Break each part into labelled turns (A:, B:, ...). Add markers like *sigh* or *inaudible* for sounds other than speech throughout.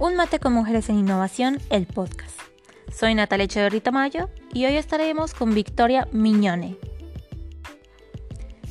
A: Un mate con mujeres en innovación, el podcast. Soy Natalia Echeverrita Mayo y hoy estaremos con Victoria Miñone.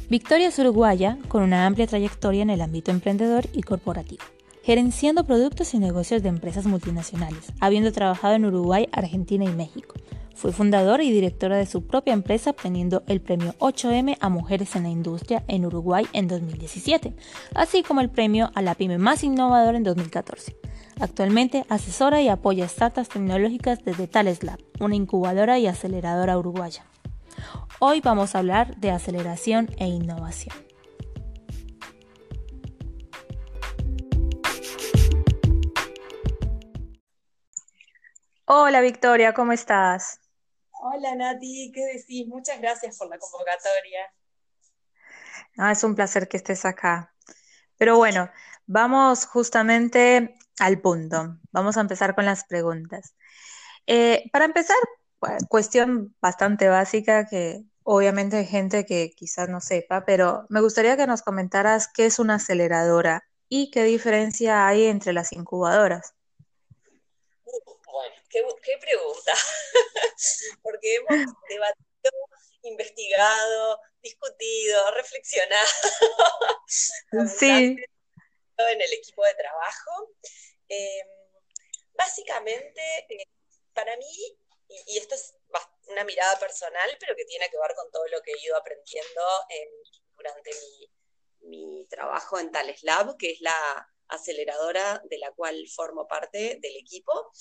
A: Victoria es uruguaya con una amplia trayectoria en el ámbito emprendedor y corporativo, gerenciando productos y negocios de empresas multinacionales, habiendo trabajado en Uruguay, Argentina y México. Fue fundadora y directora de su propia empresa, obteniendo el premio 8M a Mujeres en la Industria en Uruguay en 2017, así como el premio a la pyme más innovadora en 2014. Actualmente asesora y apoya startups tecnológicas desde Tales Lab, una incubadora y aceleradora uruguaya. Hoy vamos a hablar de aceleración e innovación. Hola Victoria, ¿cómo estás?
B: Hola Nati, ¿qué decís? Muchas gracias por la convocatoria.
A: Ah, es un placer que estés acá. Pero bueno, vamos justamente al punto. Vamos a empezar con las preguntas. Eh, para empezar, cuestión bastante básica que obviamente hay gente que quizás no sepa, pero me gustaría que nos comentaras qué es una aceleradora y qué diferencia hay entre las incubadoras.
B: bueno, qué, qué pregunta, *laughs* porque hemos debatido, investigado, discutido, reflexionado. *laughs*
A: Sí.
B: En el equipo de trabajo. Em, básicamente, eh, para mí, y, esto es una mirada personal, pero que tiene que ver con todo lo que he ido aprendiendo durante mi, trabajo en Tales Lab, que es la aceleradora de la cual formo parte del equipo.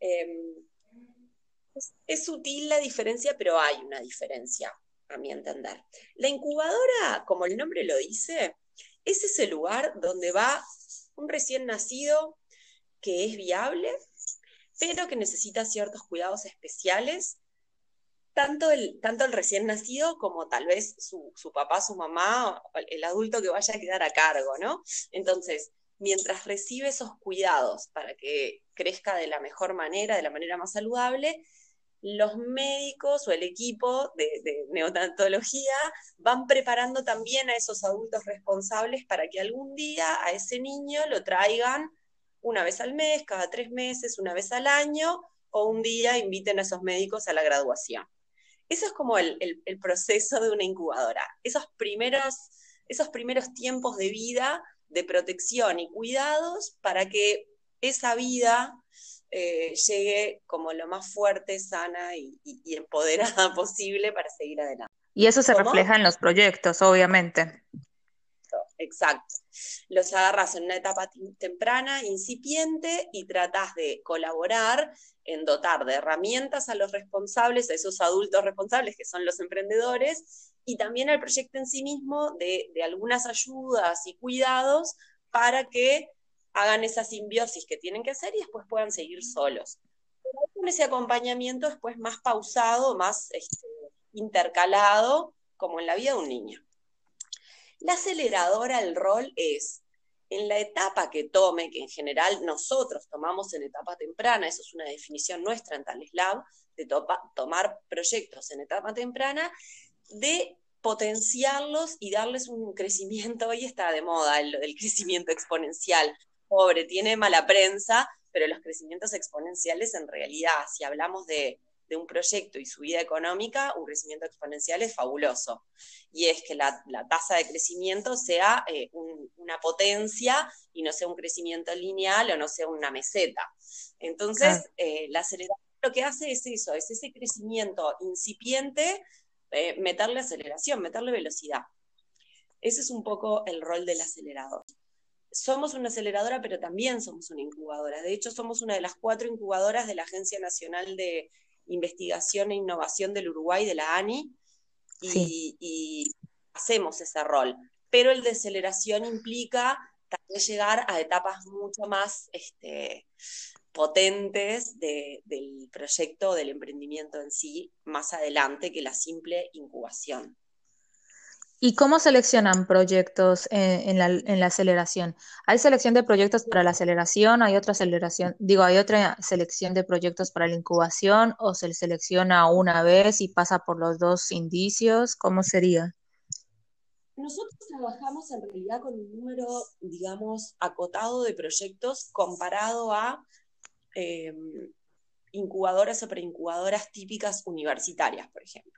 B: Em, es sutil la diferencia, pero hay una diferencia, a mi entender. La incubadora, como el nombre lo dice, es ese lugar donde va un recién nacido que es viable, pero que necesita ciertos cuidados especiales, tanto el, tanto el recién nacido como tal vez su, su papá, su mamá, el adulto que vaya a quedar a cargo, ¿no? Entonces, mientras recibe esos cuidados para que crezca de la mejor manera, de la manera más saludable, los médicos o el equipo de, de, neonatología van preparando también a esos adultos responsables para que algún día a ese niño lo traigan una vez al mes, cada tres meses, una vez al año, o un día inviten a esos médicos a la graduación. Eso es como el, proceso de una incubadora. Esos primeros, esos primeros tiempos de vida, de protección y cuidados para que esa vida eh, llegue como lo más fuerte, sana y, empoderada *laughs* posible para seguir adelante.
A: Y eso se refleja en los proyectos, obviamente
B: exacto. Los agarras en una etapa temprana, incipiente, y tratas de colaborar en dotar de herramientas a los responsables, a esos adultos responsables que son los emprendedores, y también al proyecto en sí mismo de, algunas ayudas y cuidados para que hagan esa simbiosis que tienen que hacer y después puedan seguir solos. con ese acompañamiento después más pausado, más este, intercalado, como en la vida de un niño. La aceleradora, el rol es en la etapa que tome, que en general nosotros tomamos en etapa temprana, eso es una definición nuestra en Tales Lab, de tomar proyectos en etapa temprana, de potenciarlos y darles un crecimiento, hoy está de moda el, el crecimiento exponencial, pobre, tiene mala prensa, pero los crecimientos exponenciales en realidad, si hablamos de de un proyecto y su vida económica, un crecimiento exponencial es fabuloso. Y es que la, tasa de crecimiento sea eh, una potencia y no sea un crecimiento lineal o no sea una meseta. Entonces, eh, la aceleración lo que hace es eso, es ese crecimiento incipiente, eh, meterle aceleración, meterle velocidad. Ese es un poco el rol del acelerador somos una aceleradora, pero también somos una incubadora. De hecho, somos una de las cuatro incubadoras de la Agencia Nacional de Investigación e Innovación del Uruguay, de la ANI, y, hacemos ese rol. Pero el de aceleración implica también llegar a etapas mucho más este, potentes del proyecto, del emprendimiento en sí, más adelante que la simple incubación.
A: ¿Y cómo seleccionan proyectos en, la, aceleración? ¿Hay selección de proyectos para la aceleración? ¿Hay otra aceleración? Digo, ¿hay otra selección de proyectos para la incubación? ¿O se selecciona una vez y pasa por los dos indicios? ¿Cómo sería?
B: nosotros trabajamos en realidad con un número, digamos, acotado de proyectos comparado a eh, incubadoras o preincubadoras típicas universitarias, por ejemplo,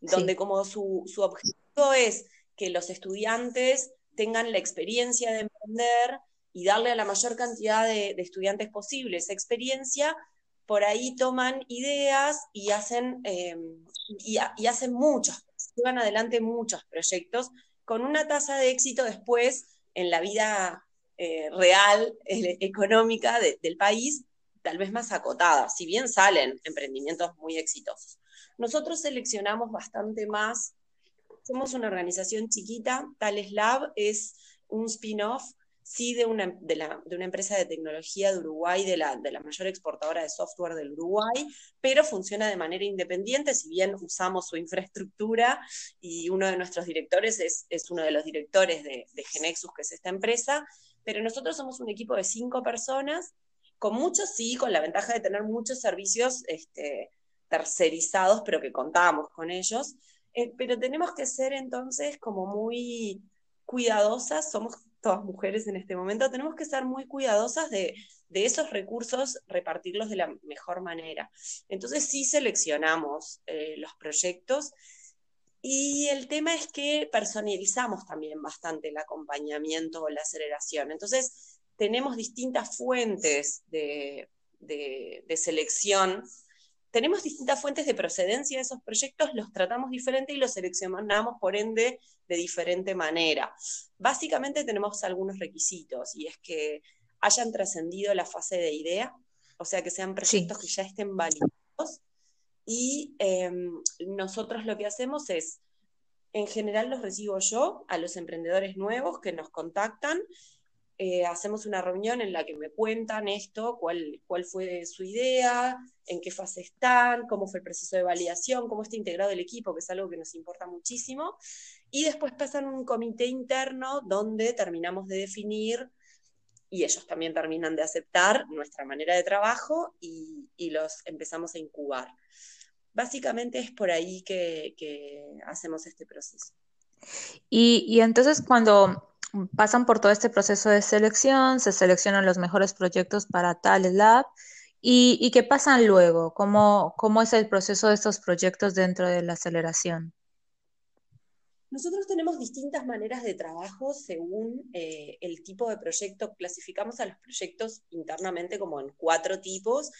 B: donde como su, objetivo es que los estudiantes tengan la experiencia de emprender y darle a la mayor cantidad de, estudiantes posible esa experiencia, por ahí toman ideas y hacen, eh, y, hacen muchos, llevan adelante muchos proyectos con una tasa de éxito después en la vida eh, real, económica del país, tal vez más acotada, si bien salen emprendimientos muy exitosos. Nosotros seleccionamos bastante más, somos una organización chiquita, Tales Lab es un spin-off sí de una, de, la, de una empresa de tecnología de Uruguay, de la, de la mayor exportadora de software del Uruguay, pero funciona de manera independiente, si bien usamos su infraestructura y uno de nuestros directores es, es uno de los directores de, Genexus, que es esta empresa, pero nosotros somos un equipo de cinco personas, con muchos sí, con la ventaja de tener muchos servicios este, tercerizados, pero que contamos con ellos, eh, pero tenemos que ser entonces como muy cuidadosas, somos todas mujeres en este momento, tenemos que ser muy cuidadosas de, esos recursos, repartirlos de la mejor manera. Entonces sí seleccionamos eh, los proyectos y el tema es que personalizamos también bastante el acompañamiento o la aceleración. Entonces tenemos distintas fuentes de, de selección tenemos distintas fuentes de procedencia de esos proyectos, los tratamos diferente y los seleccionamos, por ende, de diferente manera. Básicamente tenemos algunos requisitos y es que hayan trascendido la fase de idea, o sea, que sean proyectos que ya estén validados. Y em, nosotros lo que hacemos es, en general los recibo yo a los emprendedores nuevos que nos contactan eh, hacemos una reunión en la que me cuentan esto, cuál, cuál fue su idea, en qué fase están, cómo fue el proceso de validación, cómo está integrado el equipo, que es algo que nos importa muchísimo. Y después pasan un comité interno donde terminamos de definir y ellos también terminan de aceptar nuestra manera de trabajo y, los empezamos a incubar. Básicamente es por ahí que, hacemos este proceso.
A: Y, y entonces cuando pasan por todo este proceso de selección, se seleccionan los mejores proyectos para tal lab. ¿Y, qué pasan luego? ¿Cómo, ¿Cómo es el proceso de estos proyectos dentro de la aceleración?
B: Nosotros tenemos distintas maneras de trabajo según eh, el tipo de proyecto. Clasificamos a los proyectos internamente como en cuatro tipos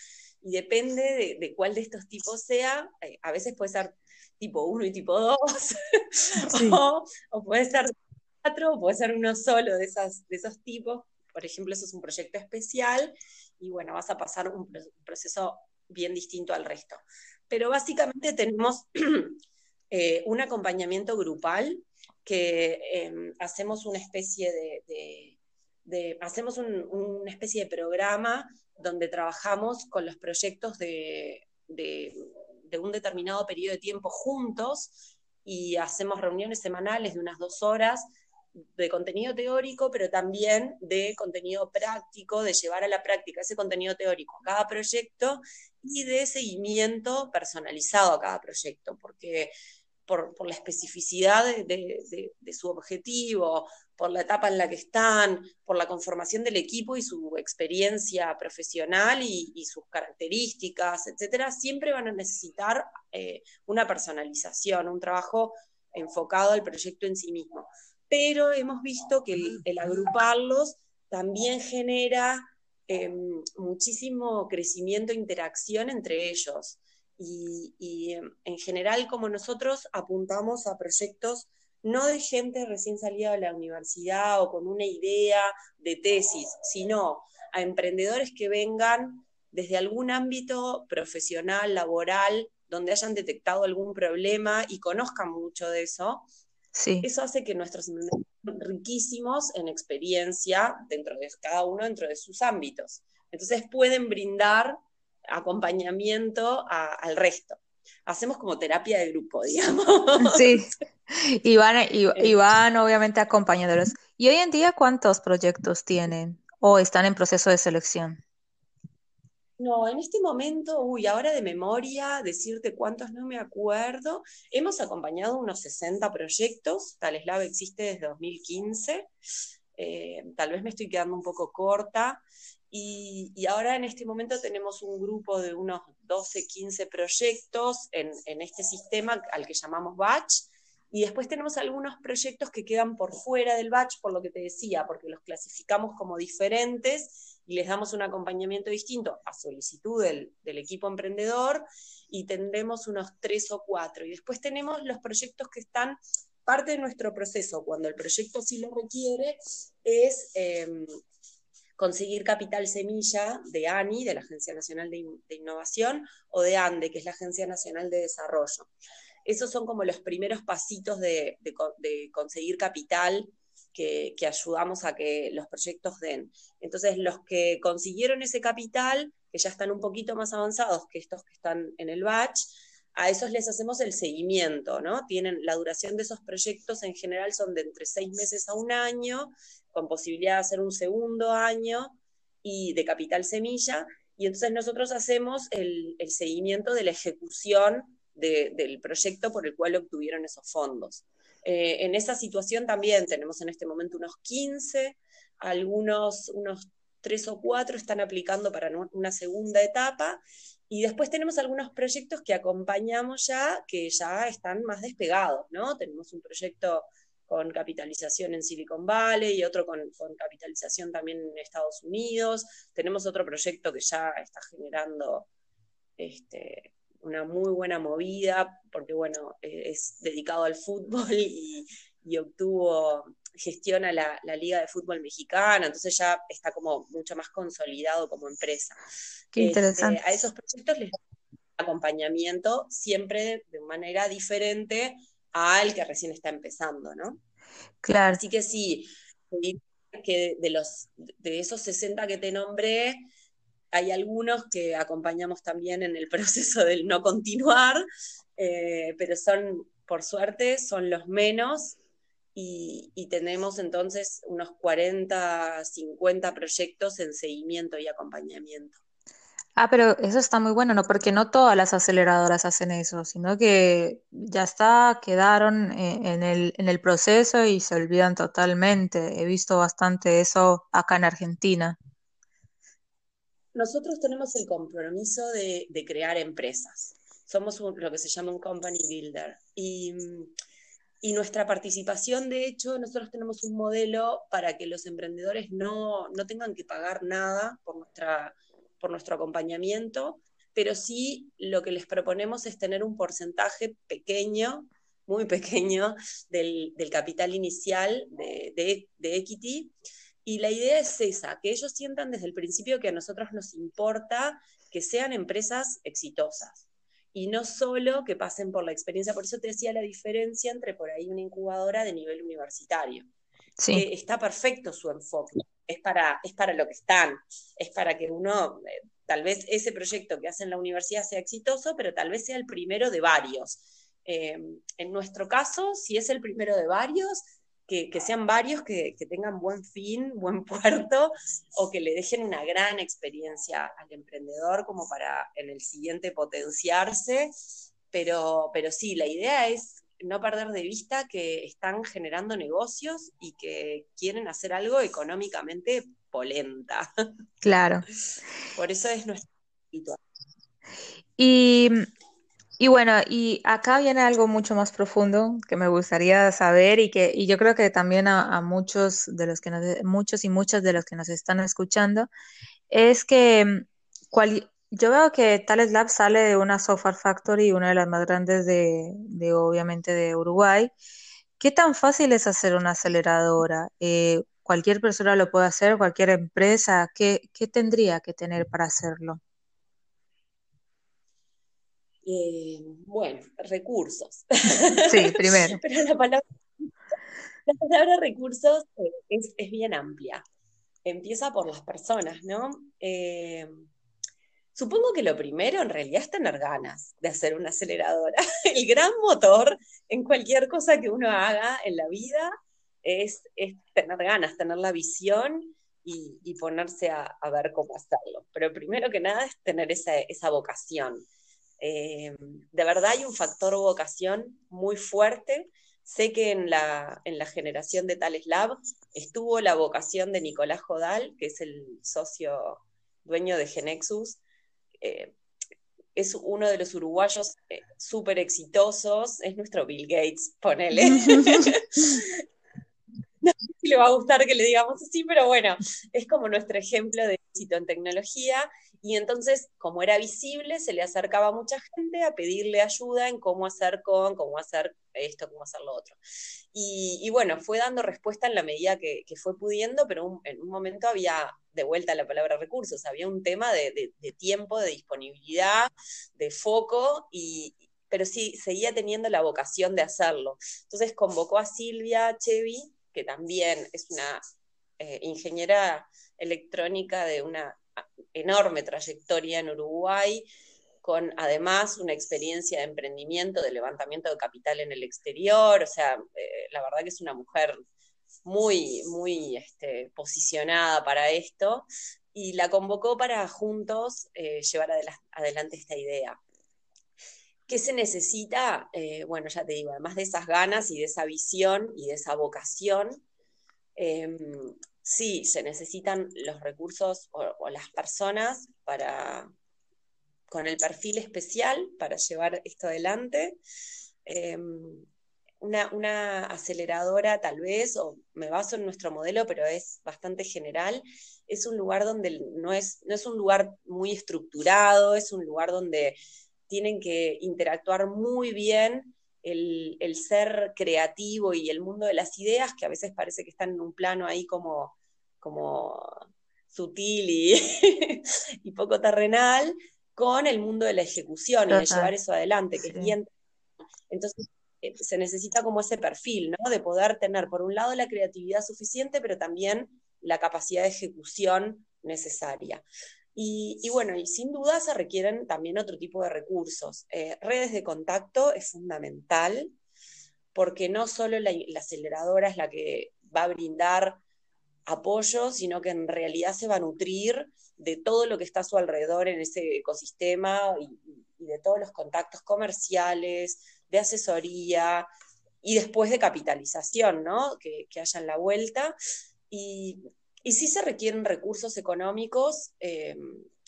B: y depende de, cuál de estos tipos sea. Eh, a veces puede ser tipo 1 y tipo 2, *laughs* o, o, puede ser puede ser uno solo de, esas, de esos tipos. Por ejemplo, eso es un proyecto especial y bueno, vas a pasar un proceso bien distinto al resto. Pero básicamente tenemos *clears throat* eh, un acompañamiento grupal que em, hacemos una especie de, hacemos una especie de programa donde trabajamos con los proyectos de, de un determinado periodo de tiempo juntos y hacemos reuniones semanales de unas dos horas de contenido teórico, pero también de contenido práctico, de llevar a la práctica ese contenido teórico a cada proyecto y de seguimiento personalizado a cada proyecto, porque por, la especificidad de, su objetivo, por la etapa en la que están, por la conformación del equipo y su experiencia profesional y, sus características, etcétera, siempre van a necesitar eh, una personalización, un trabajo enfocado al proyecto en sí mismo pero hemos visto que el, agruparlos también genera em, muchísimo crecimiento e interacción entre ellos. Y, em, en general, como nosotros apuntamos a proyectos no de gente recién salida de la universidad o con una idea de tesis, sino a emprendedores que vengan desde algún ámbito profesional, laboral, donde hayan detectado algún problema y conozcan mucho de eso, eso hace que nuestros sean riquísimos en experiencia dentro de cada uno dentro de sus ámbitos. Entonces pueden brindar acompañamiento al resto. Hacemos como terapia de grupo, *laughs* digamos.
A: Sí, y van, y, van obviamente acompañadores. ¿Y hoy en día cuántos proyectos tienen o están en proceso de selección?
B: No, en este momento, uy, ahora de memoria, decirte cuántos no me acuerdo. Hemos acompañado unos 60 proyectos, Taleslab existe desde 2015, eh, tal vez me estoy quedando un poco corta. Y, ahora en este momento tenemos un grupo de unos 12, 15 proyectos en, en este sistema al que llamamos Batch, y después tenemos algunos proyectos que quedan por fuera del batch, por lo que te decía, porque los clasificamos como diferentes y les damos un acompañamiento distinto a solicitud del, equipo emprendedor y tendremos unos tres o cuatro. Y después tenemos los proyectos que están parte de nuestro proceso, cuando el proyecto sí lo requiere, es em, conseguir capital semilla de ANI, de la Agencia Nacional de, de, Innovación, o de ANDE, que es la Agencia Nacional de Desarrollo esos son como los primeros pasitos de, conseguir capital que, ayudamos a que los proyectos den. Entonces, los que consiguieron ese capital, que ya están un poquito más avanzados que estos que están en el batch, a esos les hacemos el seguimiento, ¿no? Tienen la duración de esos proyectos en general son de entre seis meses a un año, con posibilidad de hacer un segundo año y de capital semilla. Y entonces nosotros hacemos el, el seguimiento de la ejecución del proyecto por el cual obtuvieron esos fondos. Eh, en esa situación también tenemos en este momento unos 15, algunos, unos 3 o 4 están aplicando para una segunda etapa y después tenemos algunos proyectos que acompañamos ya, que ya están más despegados, ¿no? Tenemos un proyecto con capitalización en Silicon Valley y otro con, con, capitalización también en Estados Unidos. Tenemos otro proyecto que ya está generando este, una muy buena movida, porque bueno, eh, es dedicado al fútbol *laughs* y, obtuvo, gestiona la, Liga de Fútbol Mexicana, entonces ya está como mucho más consolidado como empresa.
A: Qué este, interesante.
B: a esos proyectos les acompañamiento siempre de manera diferente al que recién está empezando, ¿no?
A: Claro.
B: Así que sí, que de los de esos 60 que te nombré, hay algunos que acompañamos también en el proceso del no continuar, eh, pero son, por suerte, son los menos y, tenemos entonces unos 40, 50 proyectos en seguimiento y acompañamiento.
A: Ah, pero eso está muy bueno, ¿no? Porque no todas las aceleradoras hacen eso, sino que ya está, quedaron eh, en el, en el proceso y se olvidan totalmente. He visto bastante eso acá en Argentina
B: nosotros tenemos el compromiso de, crear empresas. Somos lo que se llama un company builder. Y, nuestra participación, de hecho, nosotros tenemos un modelo para que los emprendedores no, tengan que pagar nada por, nuestra, por nuestro acompañamiento, pero sí lo que les proponemos es tener un porcentaje pequeño, muy pequeño, del, capital inicial de, de, de Equity y la idea es esa, que ellos sientan desde el principio que a nosotros nos importa que sean empresas exitosas y no solo que pasen por la experiencia. Por eso te decía la diferencia entre por ahí una incubadora de nivel universitario. Sí. está perfecto su enfoque, es para, es para lo que están, es para que uno, eh, tal vez ese proyecto que hace en la universidad sea exitoso, pero tal vez sea el primero de varios. Eh, en nuestro caso, si es el primero de varios, que, sean varios que, tengan buen fin, buen *laughs* puerto, o que le dejen una gran experiencia al emprendedor como para en el siguiente potenciarse. Pero, pero sí, la idea es no perder de vista que están generando negocios y que quieren hacer algo económicamente polenta.
A: Claro. *laughs*
B: Por eso es nuestra
A: Y y bueno, y acá viene algo mucho más profundo que me gustaría saber y que y yo creo que también a, muchos de los que nos, muchos y muchas de los que nos están escuchando es que mm, yo veo que Tales Lab sale de una software factory, una de las más grandes de, de obviamente de Uruguay. ¿Qué tan fácil es hacer una aceleradora? Eh, cualquier persona lo puede hacer, cualquier empresa. ¿Qué, qué tendría que tener para hacerlo?
B: Eh, bueno, recursos.
A: Sí, primero. *laughs*
B: Pero la palabra, la palabra recursos eh, es, bien amplia. Empieza por las personas, ¿no? Eh, supongo que lo primero en realidad es tener ganas de hacer una aceleradora. *laughs* El gran motor en cualquier cosa que uno haga en la vida es, es tener ganas, tener la visión y, ponerse a, ver cómo hacerlo. Pero primero que nada es tener esa, vocación. Eh, de verdad hay un factor vocación muy fuerte. Sé que en la, en la generación de Tales Lab estuvo la vocación de Nicolás Jodal, que es el socio dueño de Genexus. Eh, es uno de los uruguayos eh, súper exitosos, es nuestro Bill Gates, ponele. *laughs* no sé si le va a gustar que le digamos así, pero bueno, es como nuestro ejemplo de éxito en tecnología. Y entonces, como era visible, se le acercaba mucha gente a pedirle ayuda en cómo hacer con, cómo hacer esto, cómo hacer lo otro. Y, bueno, fue dando respuesta en la medida que, fue pudiendo, pero en un momento había de vuelta la palabra recursos, había un tema de, tiempo, de disponibilidad, de foco, y, pero sí seguía teniendo la vocación de hacerlo. Entonces convocó a Silvia Chevy, que también es una eh, ingeniera electrónica de una enorme trayectoria en Uruguay, con además una experiencia de emprendimiento, de levantamiento de capital en el exterior, o sea, eh, la verdad que es una mujer muy, muy este, posicionada para esto, y la convocó para juntos eh, llevar adelante esta idea. ¿Qué se necesita? Eh, bueno, ya te digo, además de esas ganas y de esa visión y de esa vocación, em, sí, se necesitan los recursos o, las personas para, con el perfil especial para llevar esto adelante. Em, una, aceleradora tal vez, o me baso en nuestro modelo, pero es bastante general, es un lugar donde no es, no es un lugar muy estructurado, es un lugar donde tienen que interactuar muy bien el, ser creativo y el mundo de las ideas, que a veces parece que están en un plano ahí como, como sutil y, *laughs* y poco terrenal, con el mundo de la ejecución y de llevar eso adelante, que es bien. Entonces, eh, se necesita como ese perfil, ¿no? De poder tener, por un lado, la creatividad suficiente, pero también la capacidad de ejecución necesaria. Y, bueno, y sin duda se requieren también otro tipo de recursos. Eh, redes de contacto es fundamental, porque no solo la, aceleradora es la que va a brindar apoyo, sino que en realidad se va a nutrir de todo lo que está a su alrededor en ese ecosistema y de todos los contactos comerciales, de asesoría y después de capitalización, ¿no? Que, que haya en la vuelta. Y, y sí se requieren recursos económicos, eh,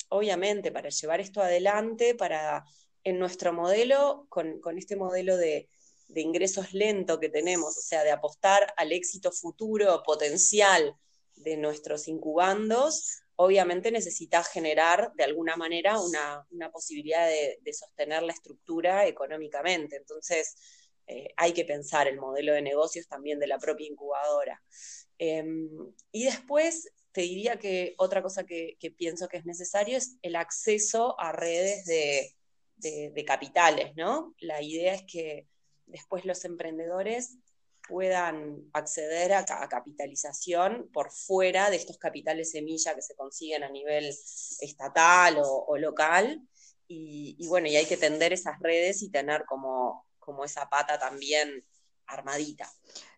B: obviamente, para llevar esto adelante, para en nuestro modelo, con, este modelo de, de, ingresos lento que tenemos, o sea, de apostar al éxito futuro potencial de nuestros incubandos, obviamente necesita generar de alguna manera una, posibilidad de, sostener la estructura económicamente. Entonces, eh, hay que pensar el modelo de negocios también de la propia incubadora. Em, y después, te diría que otra cosa que, pienso que es necesario es el acceso a redes de, de capitales, ¿no? La idea es que después los emprendedores puedan acceder a, capitalización por fuera de estos capitales semilla que se consiguen a nivel estatal o, local. Y, bueno, y hay que tender esas redes y tener como, como esa pata también armadita.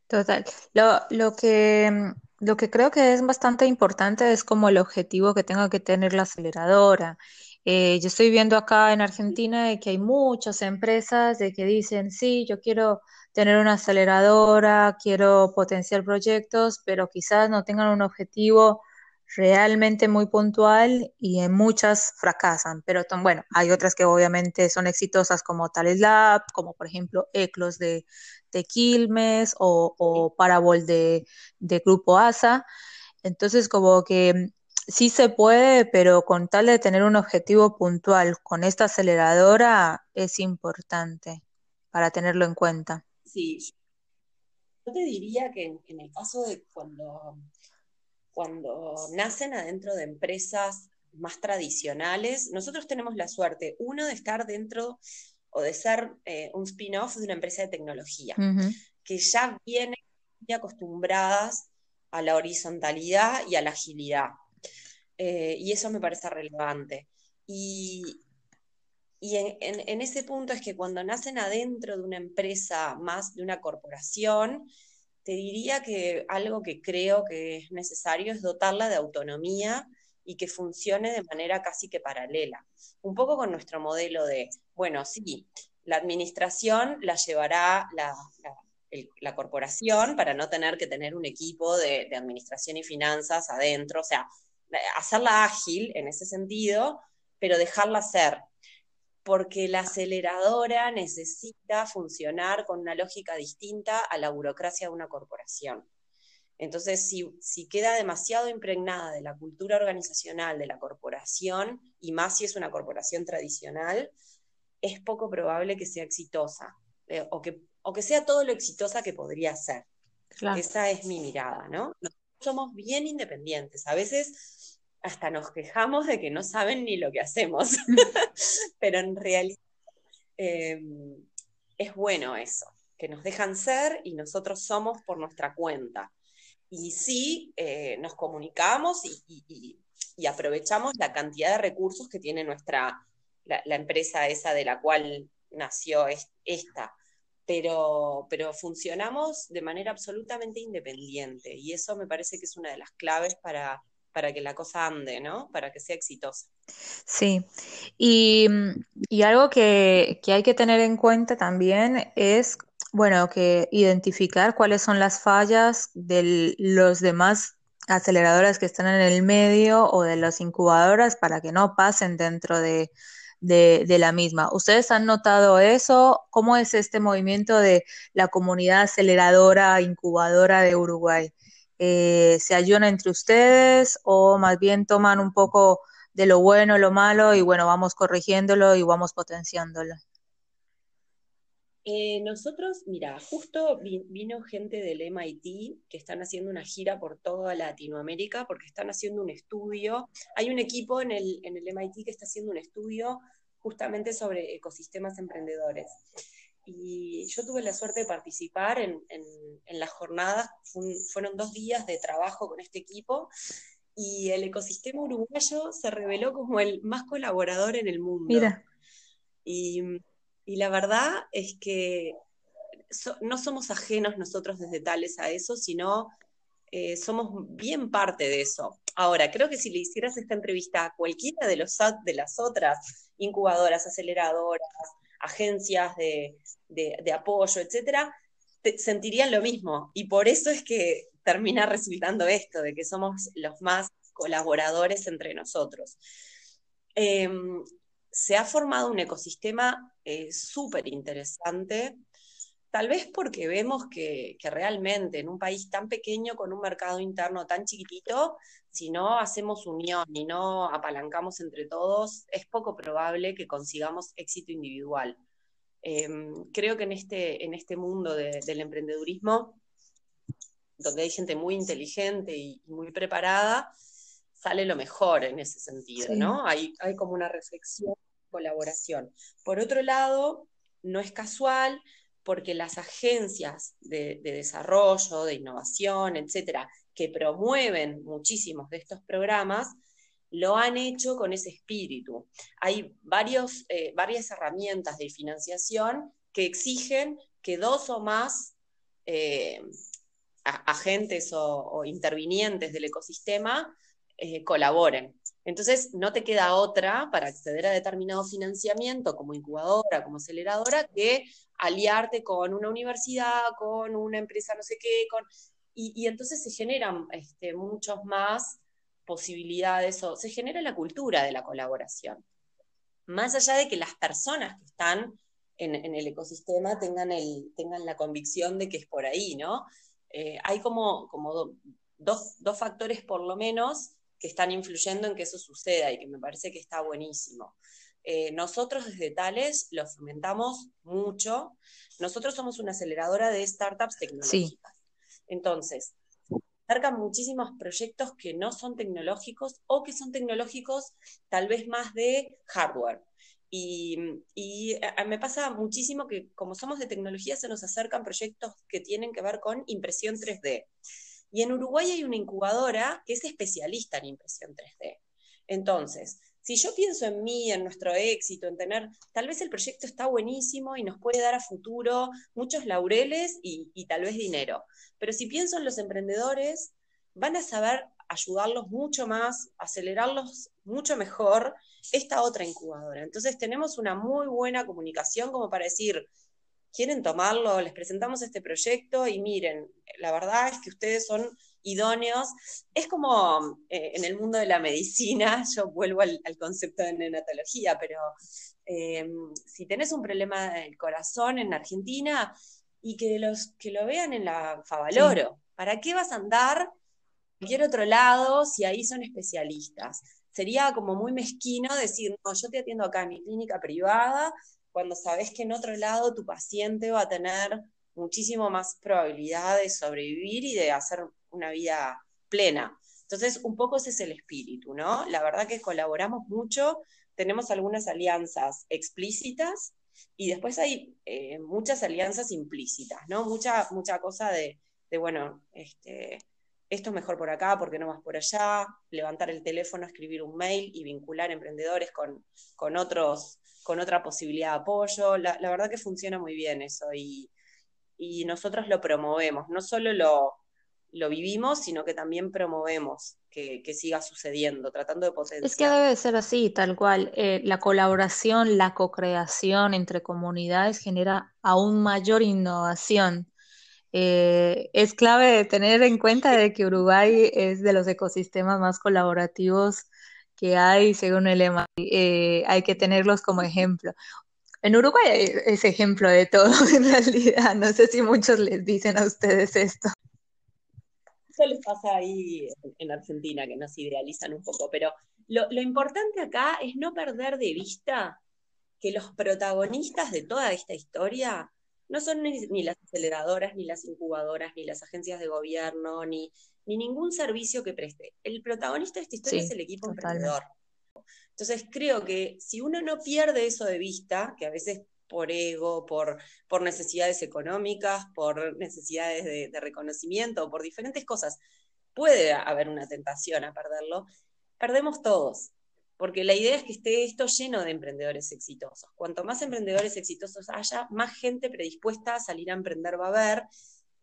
A: Total. Lo, que, lo que creo que es bastante importante es como el objetivo que tenga que tener la aceleradora. Eh, yo estoy viendo acá en Argentina que hay muchas empresas de que dicen, sí, yo quiero tener una aceleradora, quiero potenciar proyectos, pero quizás no tengan un objetivo realmente muy puntual y en muchas fracasan. Pero bueno, hay otras que obviamente son exitosas como Tales Lab, como por ejemplo Eclos de, Quilmes o, o Parabol de, de Grupo ASA. Entonces como que sí se puede, pero con tal de tener un objetivo puntual con esta aceleradora es importante para tenerlo en cuenta.
B: Sí, yo te diría que en, el caso de cuando, cuando nacen adentro de empresas más tradicionales, nosotros tenemos la suerte, uno, de estar dentro o de ser eh, un spin-off de una empresa de tecnología, que ya viene acostumbradas a la horizontalidad y a la agilidad. Eh, y eso me parece relevante. Y, y en, ese punto es que cuando nacen adentro de una empresa más de una corporación, te diría que algo que creo que es necesario es dotarla de autonomía y que funcione de manera casi que paralela. Un poco con nuestro modelo de, bueno, sí, la administración la llevará la, corporación para no tener que tener un equipo de, de administración y finanzas adentro, o sea, hacerla ágil en ese sentido, pero dejarla ser, porque la aceleradora necesita funcionar con una lógica distinta a la burocracia de una corporación. Entonces, si, queda demasiado impregnada de la cultura organizacional de la corporación, y más si es una corporación tradicional, es poco probable que sea exitosa eh, o, que, o, que, sea todo lo exitosa que podría ser. Esa es mi mirada, ¿no? somos bien independientes. A veces hasta nos quejamos de que no saben ni lo que hacemos, *laughs* *laughs* pero en realidad eh, es bueno eso, que nos dejan ser y nosotros somos por nuestra cuenta y sí eh, nos comunicamos y, aprovechamos la cantidad de recursos que tiene nuestra, la, empresa esa de la cual nació esta. Pero, pero funcionamos de manera absolutamente independiente y eso me parece que es una de las claves para, para que la cosa ande, ¿no? Para que sea exitosa.
A: Sí, y, algo que, hay que tener en cuenta también es bueno, que identificar cuáles son las fallas de los demás aceleradoras que están en el medio o de las incubadoras para que no pasen dentro de, la misma. ¿Ustedes han notado eso? ¿Cómo es este movimiento de la comunidad aceleradora, incubadora de Uruguay? Eh, ¿Se ayudan entre ustedes o más bien toman un poco de lo bueno, lo malo y bueno, vamos corrigiéndolo y vamos potenciándolo?
B: Eh, nosotros, mira, justo vino gente del MIT que están haciendo una gira por toda Latinoamérica porque están haciendo un estudio. Hay un equipo en el, en el MIT que está haciendo un estudio justamente sobre ecosistemas emprendedores. Y yo tuve la suerte de participar en, en, las jornadas, fueron dos días de trabajo con este equipo y el ecosistema uruguayo se reveló como el más colaborador en el mundo. Mira. Y y la verdad es que no somos ajenos nosotros desde tales a eso, sino eh, somos bien parte de eso. Ahora, creo que si le hicieras esta entrevista a cualquiera de, los, de las otras incubadoras, aceleradoras, agencias de, apoyo, etcétera, sentirían lo mismo. Y por eso es que termina *laughs* resultando esto, de que somos los más colaboradores entre nosotros. Em, se ha formado un ecosistema eh, súper interesante, tal vez porque vemos que, realmente en un país tan pequeño, con un mercado interno tan chiquitito, si no hacemos unión y no apalancamos entre todos, es poco probable que consigamos éxito individual. Em, creo que en este, en este mundo del emprendedurismo, donde hay gente muy inteligente y, muy preparada, sale lo mejor en ese sentido, ¿no? Hay, hay como una reflexión colaboración. Por otro lado, no es casual porque las agencias de, desarrollo, de innovación, etcétera, que promueven muchísimos de estos programas, lo han hecho con ese espíritu. Hay varios, eh, varias herramientas de financiación que exigen que dos o más eh, agentes o, intervinientes del ecosistema eh, colaboren. Entonces, no te queda otra para acceder a determinado financiamiento como incubadora, como aceleradora, que aliarte con una universidad, con una empresa no sé qué, con... Y, entonces se generan este, muchas más posibilidades o se genera la cultura de la colaboración. Más allá de que las personas que están en, el ecosistema tengan, el, tengan la convicción de que es por ahí, ¿no? Eh, hay como, como dos, dos factores por lo menos que están influyendo en que eso suceda y que me parece que está buenísimo. Eh, nosotros desde Tales lo fomentamos mucho. Nosotros somos una aceleradora de startups tecnológicas. Entonces, acercan muchísimos proyectos que no son tecnológicos o que son tecnológicos tal vez más de hardware. Y, y me pasa muchísimo que como somos de tecnología se nos acercan proyectos que tienen que ver con impresión 3D. Y en Uruguay hay una incubadora que es especialista en impresión 3D. Entonces, si yo pienso en mí, en nuestro éxito, en tener, tal vez el proyecto está buenísimo y nos puede dar a futuro muchos laureles y, tal vez dinero. Pero si pienso en los emprendedores, van a saber ayudarlos mucho más, acelerarlos mucho mejor esta otra incubadora. Entonces tenemos una muy buena comunicación como para decir, quieren tomarlo, les presentamos este proyecto y miren, la verdad es que ustedes son idóneos. Es como eh, en el mundo de la medicina, *laughs* yo vuelvo al, concepto de neonatología, pero eh, si tenés un problema del corazón en Argentina y que, los, que lo vean en la Favaloro, ¿para qué vas a andar cualquier otro lado si ahí son especialistas? Sería como muy mezquino decir, no, yo te atiendo acá en mi clínica privada, cuando sabes que en otro lado tu paciente va a tener muchísimo más probabilidad de sobrevivir y de hacer una vida plena. Entonces, un poco ese es el espíritu, ¿no? La verdad que colaboramos mucho, tenemos algunas alianzas explícitas y después hay eh, muchas alianzas implícitas, ¿no? Mucha, mucha cosa de, bueno, este, esto es mejor por acá, porque no vas por allá? Levantar el teléfono, escribir un mail y vincular emprendedores con, con otros, con otra posibilidad de apoyo. La, la verdad que funciona muy bien eso y, y nosotros lo promovemos, no solo lo, lo vivimos, sino que también promovemos que, siga sucediendo, tratando de potenciar.
A: Es que debe ser así, tal cual. Eh, la colaboración, la co-creación entre comunidades genera aún mayor innovación. Eh, es clave tener en cuenta de que Uruguay es de los ecosistemas más colaborativos que hay, según el lema. Eh, hay que tenerlos como ejemplo. En Uruguay es ejemplo de todo, *laughs* en realidad. No sé si muchos les dicen a ustedes esto.
B: Eso les pasa ahí en Argentina, que nos idealizan un poco, pero lo, importante acá es no perder de vista que los protagonistas de toda esta historia no son ni, las aceleradoras, ni las incubadoras, ni las agencias de gobierno, ni, ni ningún servicio que preste. El protagonista de esta historia es el equipo emprendedor. Entonces creo que si uno no pierde eso de vista, que a veces por ego, por, por necesidades económicas, por necesidades de, de reconocimiento, por diferentes cosas, puede haber una tentación a perderlo, perdemos todos. Porque la idea es que esté esto lleno de emprendedores exitosos. Cuanto más emprendedores exitosos haya, más gente predispuesta a salir a emprender va a haber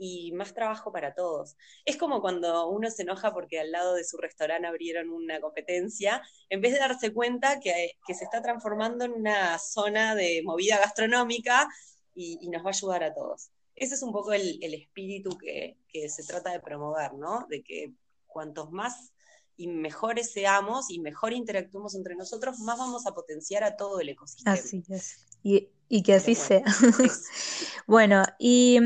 B: y más trabajo para todos. Es como cuando uno se enoja porque al lado de su restaurante abrieron una competencia, en vez de darse cuenta que, se está transformando en una zona de movida gastronómica y, nos va a ayudar a todos. Ese es un poco el, espíritu que, se trata de promover, ¿no? De que cuantos más y mejores seamos y mejor interactuemos entre nosotros, más vamos a potenciar a todo el ecosistema.
A: Así es. Y, que así sea. *laughs* bueno, y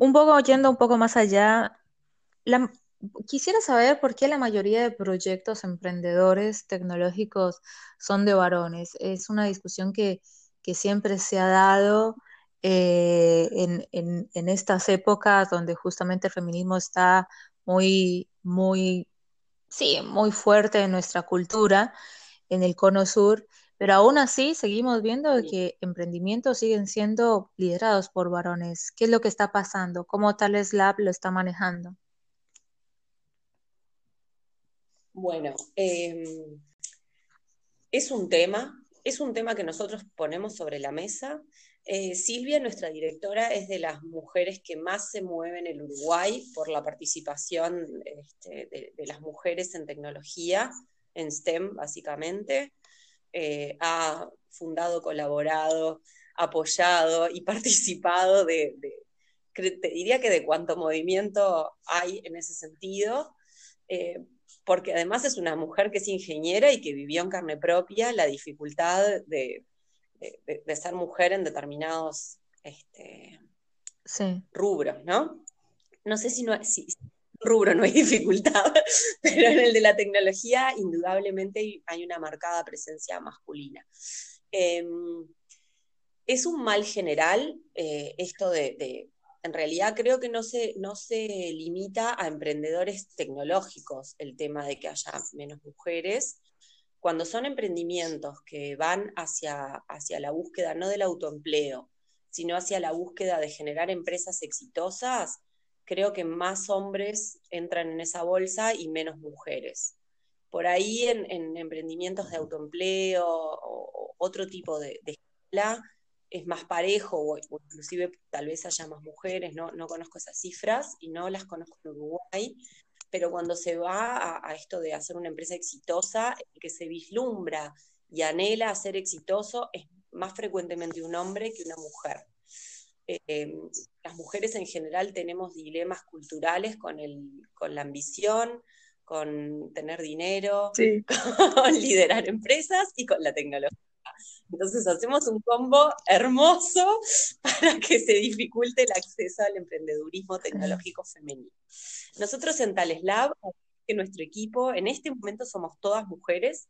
A: un poco yendo un poco más allá, quisiera saber por qué la mayoría de proyectos emprendedores tecnológicos son de varones. Es una discusión que, siempre se ha dado eh, en, estas épocas donde justamente el feminismo está muy, muy, sí, muy fuerte en nuestra cultura, en el cono sur. Pero aún así seguimos viendo que emprendimientos siguen siendo liderados por varones. ¿Qué es lo que está pasando? ¿Cómo Tales Lab lo está manejando?
B: Bueno, em, es un tema, es un tema que nosotros ponemos sobre la mesa. Eh, Silvia, nuestra directora, es de las mujeres que más se mueven en el Uruguay por la participación este, de las mujeres en tecnología, en STEM básicamente. Eh, ha fundado, colaborado, apoyado y *laughs* participado de, te diría que de cuánto movimiento hay en ese sentido, eh, porque además es una mujer que es ingeniera y que vivió en carne propia la dificultad de, ser mujer en determinados este, rubros, ¿no? No sé si, no, si, rubro no hay *laughs* dificultad, pero en el de la tecnología indudablemente hay una marcada presencia masculina. Em, es un mal general eh, esto de, en realidad creo que no se, no se limita a emprendedores tecnológicos el tema de que haya menos mujeres. Cuando son emprendimientos que van hacia, hacia la búsqueda no del autoempleo, sino hacia la búsqueda de generar empresas exitosas, creo que más hombres entran en esa bolsa y menos mujeres. Por ahí en, emprendimientos de autoempleo o, otro tipo de, escuela es más parejo o, inclusive tal vez haya más mujeres, no, no conozco esas cifras y no las conozco en Uruguay, pero cuando se va a, esto de hacer una empresa exitosa, que se vislumbra y anhela ser exitoso es más frecuentemente un hombre que una mujer. Eh, las mujeres en general tenemos dilemas culturales con, el, con la ambición, con tener dinero, *laughs* con liderar empresas y con la tecnología. Entonces hacemos un combo hermoso *laughs* para que se dificulte el acceso al emprendedurismo tecnológico femenino. Nosotros en Tales Lab, en nuestro equipo, en este momento somos todas mujeres.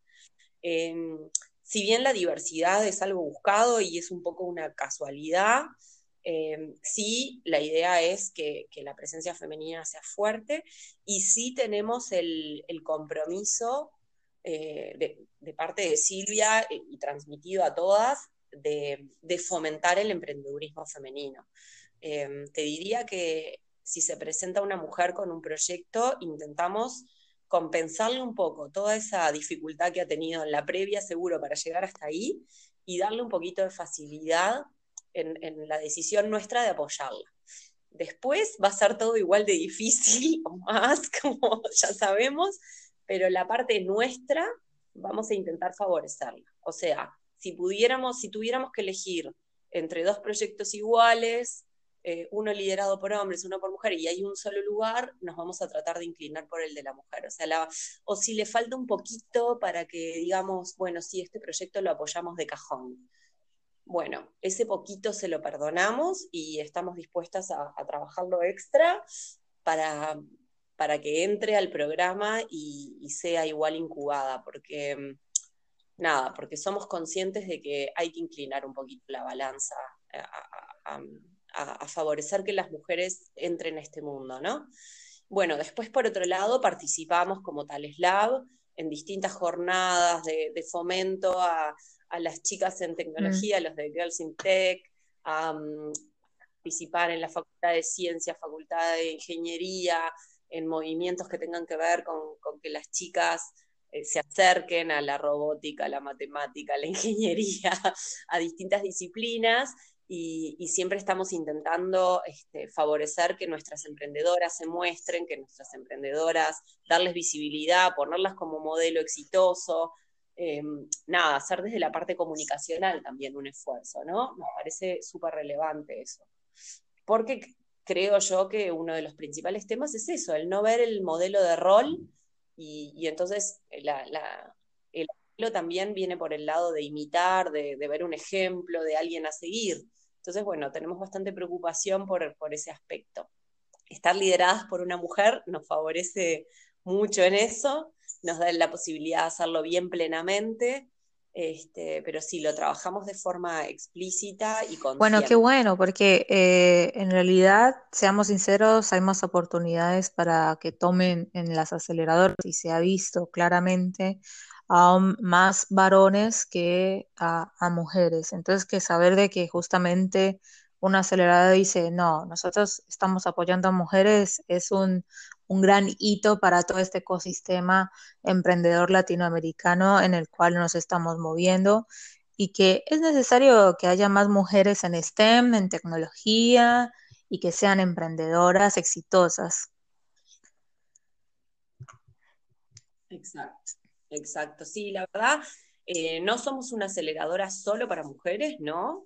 B: Em, si bien la diversidad es algo buscado y es un poco una casualidad, em, sí, la idea es que, la presencia femenina sea fuerte y sí tenemos el, compromiso eh, de, parte de Silvia y transmitido a todas de, fomentar el emprendedurismo femenino. Em, te diría que si se presenta una mujer con un proyecto, intentamos compensarle un poco toda esa dificultad que ha tenido en la previa, seguro, para llegar hasta ahí y darle un poquito de facilidad en, la decisión nuestra de apoyarla. Después va a ser todo igual de difícil *laughs* o más, como ya sabemos, pero la parte nuestra vamos a intentar favorecerla. O sea, si pudiéramos, si tuviéramos que elegir entre dos proyectos iguales, eh, uno liderado por hombres, uno por mujeres, y hay un solo lugar, nos vamos a tratar de inclinar por el de la mujer. O, sea, o si le falta un poquito para que digamos, bueno, sí, este proyecto lo apoyamos de cajón. Bueno, ese poquito se lo perdonamos y estamos dispuestas a, trabajarlo extra para, para que entre al programa y, sea igual incubada, porque nada, porque somos conscientes de que hay que inclinar un poquito la balanza a, favorecer que las mujeres entren a este mundo, ¿no? Bueno, después por otro lado participamos como Tales Lab en distintas jornadas de, fomento a, las chicas en tecnología, mm. los de Girls in Tech, a participar en la Facultad de Ciencias, Facultad de Ingeniería, en movimientos que tengan que ver con, que las chicas eh, se acerquen a la robótica, a la matemática, a la *laughs* ingeniería, a distintas disciplinas y, siempre estamos intentando este, favorecer que nuestras emprendedoras se muestren, que nuestras emprendedoras, darles visibilidad, ponerlas como modelo exitoso. Em, nada, hacer desde la parte comunicacional también un esfuerzo, ¿no? Nos parece súper relevante eso. Porque creo yo que uno de los principales temas es eso, el no ver el modelo de rol y, entonces la, el modelo también viene por el lado de imitar, de, de, ver un ejemplo, de alguien a seguir. Entonces, bueno, tenemos bastante preocupación por, ese aspecto. Estar lideradas por una mujer nos favorece mucho en eso, nos da la posibilidad de hacerlo bien plenamente, este, pero sí, lo trabajamos de forma explícita y con
A: Bueno, qué bueno, porque eh, en realidad, seamos sinceros, hay más oportunidades para que tomen en las aceleradoras y se ha visto claramente a más varones que a, mujeres. Entonces, que saber de que justamente una acelerada dice, no, nosotros estamos apoyando a mujeres, es un, un gran hito para todo este ecosistema emprendedor latinoamericano en el cual nos estamos moviendo y que es necesario que haya más mujeres en STEM, en tecnología y que sean emprendedoras exitosas.
B: Exacto. Exacto, sí, la verdad, eh, no somos una aceleradora solo para mujeres, ¿no?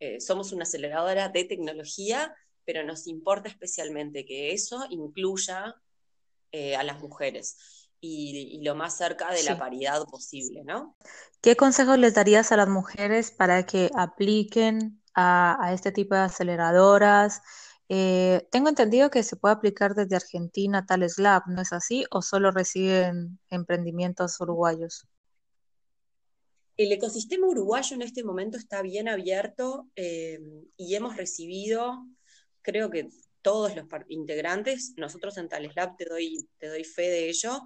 B: Eh, somos una aceleradora de tecnología, pero nos importa especialmente que eso incluya eh, a las mujeres y, lo más cerca de la paridad posible, ¿no?
A: ¿Qué consejos les darías a las mujeres para que apliquen a, a este tipo de aceleradoras? Eh, tengo entendido que se puede aplicar desde Argentina tal Lab, ¿no es así? ¿O solo reciben emprendimientos uruguayos?
B: El ecosistema uruguayo en este momento está bien abierto eh, y hemos recibido, creo que todos los integrantes, nosotros en Tales Lab te doy, te doy fe de ello,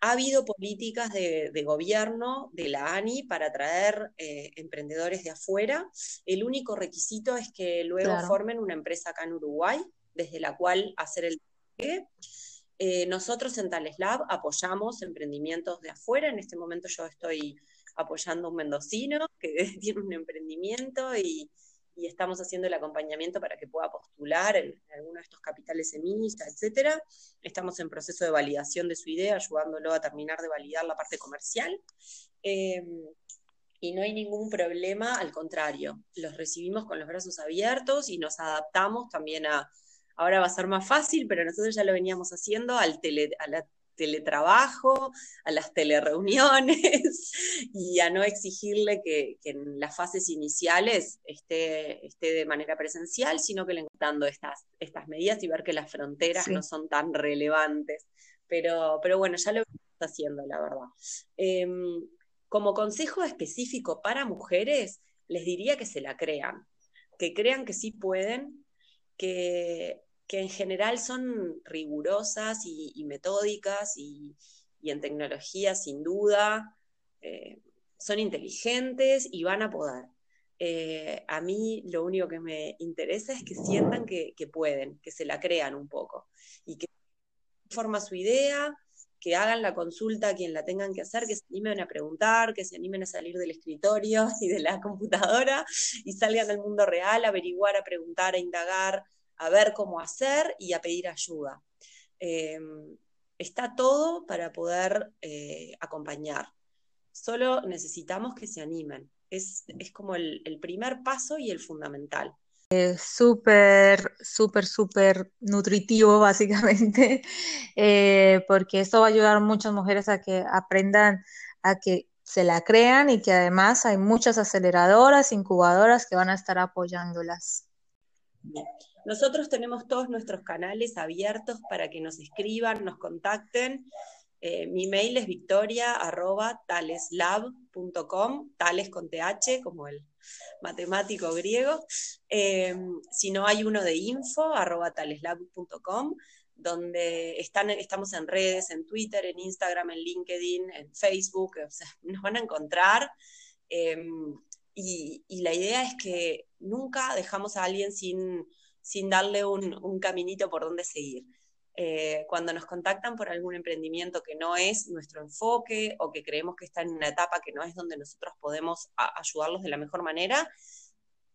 B: ha habido políticas de, gobierno de la ANI para atraer eh, emprendedores de afuera. El único requisito es que luego formen una empresa acá en Uruguay, desde la cual hacer el Eh, nosotros en Tales Lab apoyamos emprendimientos de afuera. En este momento yo estoy apoyando a un mendocino que *laughs* tiene un emprendimiento y, estamos haciendo el acompañamiento para que pueda postular en, alguno de estos capitales semillistas, etcétera. Estamos en proceso de validación de su idea, ayudándolo a terminar de validar la parte comercial. Eh, y no hay ningún problema, al contrario, los recibimos con los brazos abiertos y nos adaptamos también a, ahora va a ser más fácil, pero nosotros ya lo veníamos haciendo al tele, a teletrabajo, a las telereuniones *laughs* y a no exigirle que, en las fases iniciales esté, esté, de manera presencial, sino que le dando estas, estas medidas y ver que las fronteras no son tan relevantes. Pero, pero bueno, ya lo estamos haciendo, la verdad. Em, como consejo específico para mujeres, les diría que se la crean, que crean que sí pueden, que, en general son rigurosas y, metódicas y, en tecnología sin duda, eh, son inteligentes y van a poder. Eh, a mí lo único que me interesa es que sientan que, que pueden, que se la crean un poco y que forma su idea, que hagan la consulta a quien la tengan que hacer, que se animen a preguntar, que se animen a salir del escritorio *laughs* y de la computadora y salgan al mundo real, a averiguar, a preguntar, a indagar, a ver cómo hacer y a pedir ayuda. Em, está todo para poder eh, acompañar. Solo necesitamos que se animen. Es, como el, el primer paso y el fundamental.
A: Eh, súper, súper, súper nutritivo, *laughs* básicamente, eh, porque esto va a ayudar a muchas mujeres a que aprendan a que se la crean y que además hay muchas aceleradoras, incubadoras que van a estar apoyándolas.
B: Nosotros tenemos todos nuestros canales abiertos para que nos escriban, nos contacten. Eh, mi mail es victoria.taleslab.com, tales con th, como el matemático griego. Eh, si no, hay uno de info, taleslab.com, donde están, estamos en redes, en Twitter, en Instagram, en LinkedIn, en Facebook, *laughs* nos van a encontrar. Em, y, la idea es que nunca dejamos a alguien sin, sin darle un, caminito por donde seguir. Eh, cuando nos contactan por algún emprendimiento que no es nuestro enfoque o que creemos que está en una etapa que no es donde nosotros podemos ayudarlos de la mejor manera,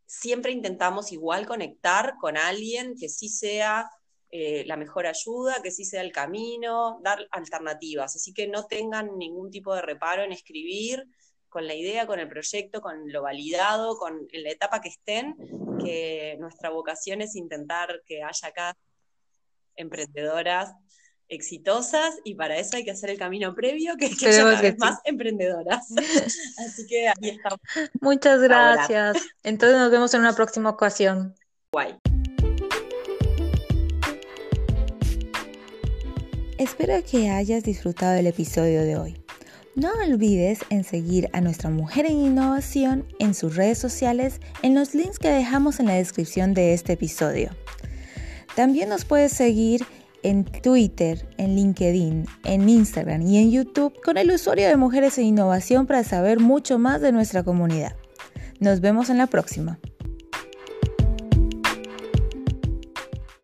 B: siempre intentamos igual conectar con alguien que sí sea eh, la mejor ayuda, que sí sea el camino, dar alternativas. Así que no tengan ningún tipo de reparo en escribir con la idea, con el proyecto, con lo validado, con en la etapa que estén, que nuestra vocación es intentar que haya cada emprendedoras exitosas y para eso hay que hacer el camino previo, que es que haya cada más emprendedoras. *laughs* Así que ahí estamos.
A: Muchas gracias. Entonces nos vemos en una próxima ocasión.
B: Guay.
A: Espero que hayas disfrutado del episodio de hoy. No olvides en seguir a nuestra mujer en innovación en sus redes sociales en los links que dejamos en la descripción de este episodio. También nos puedes seguir en Twitter, en LinkedIn, en Instagram y en YouTube con el usuario de Mujeres en Innovación para saber mucho más de nuestra comunidad. Nos vemos en la próxima.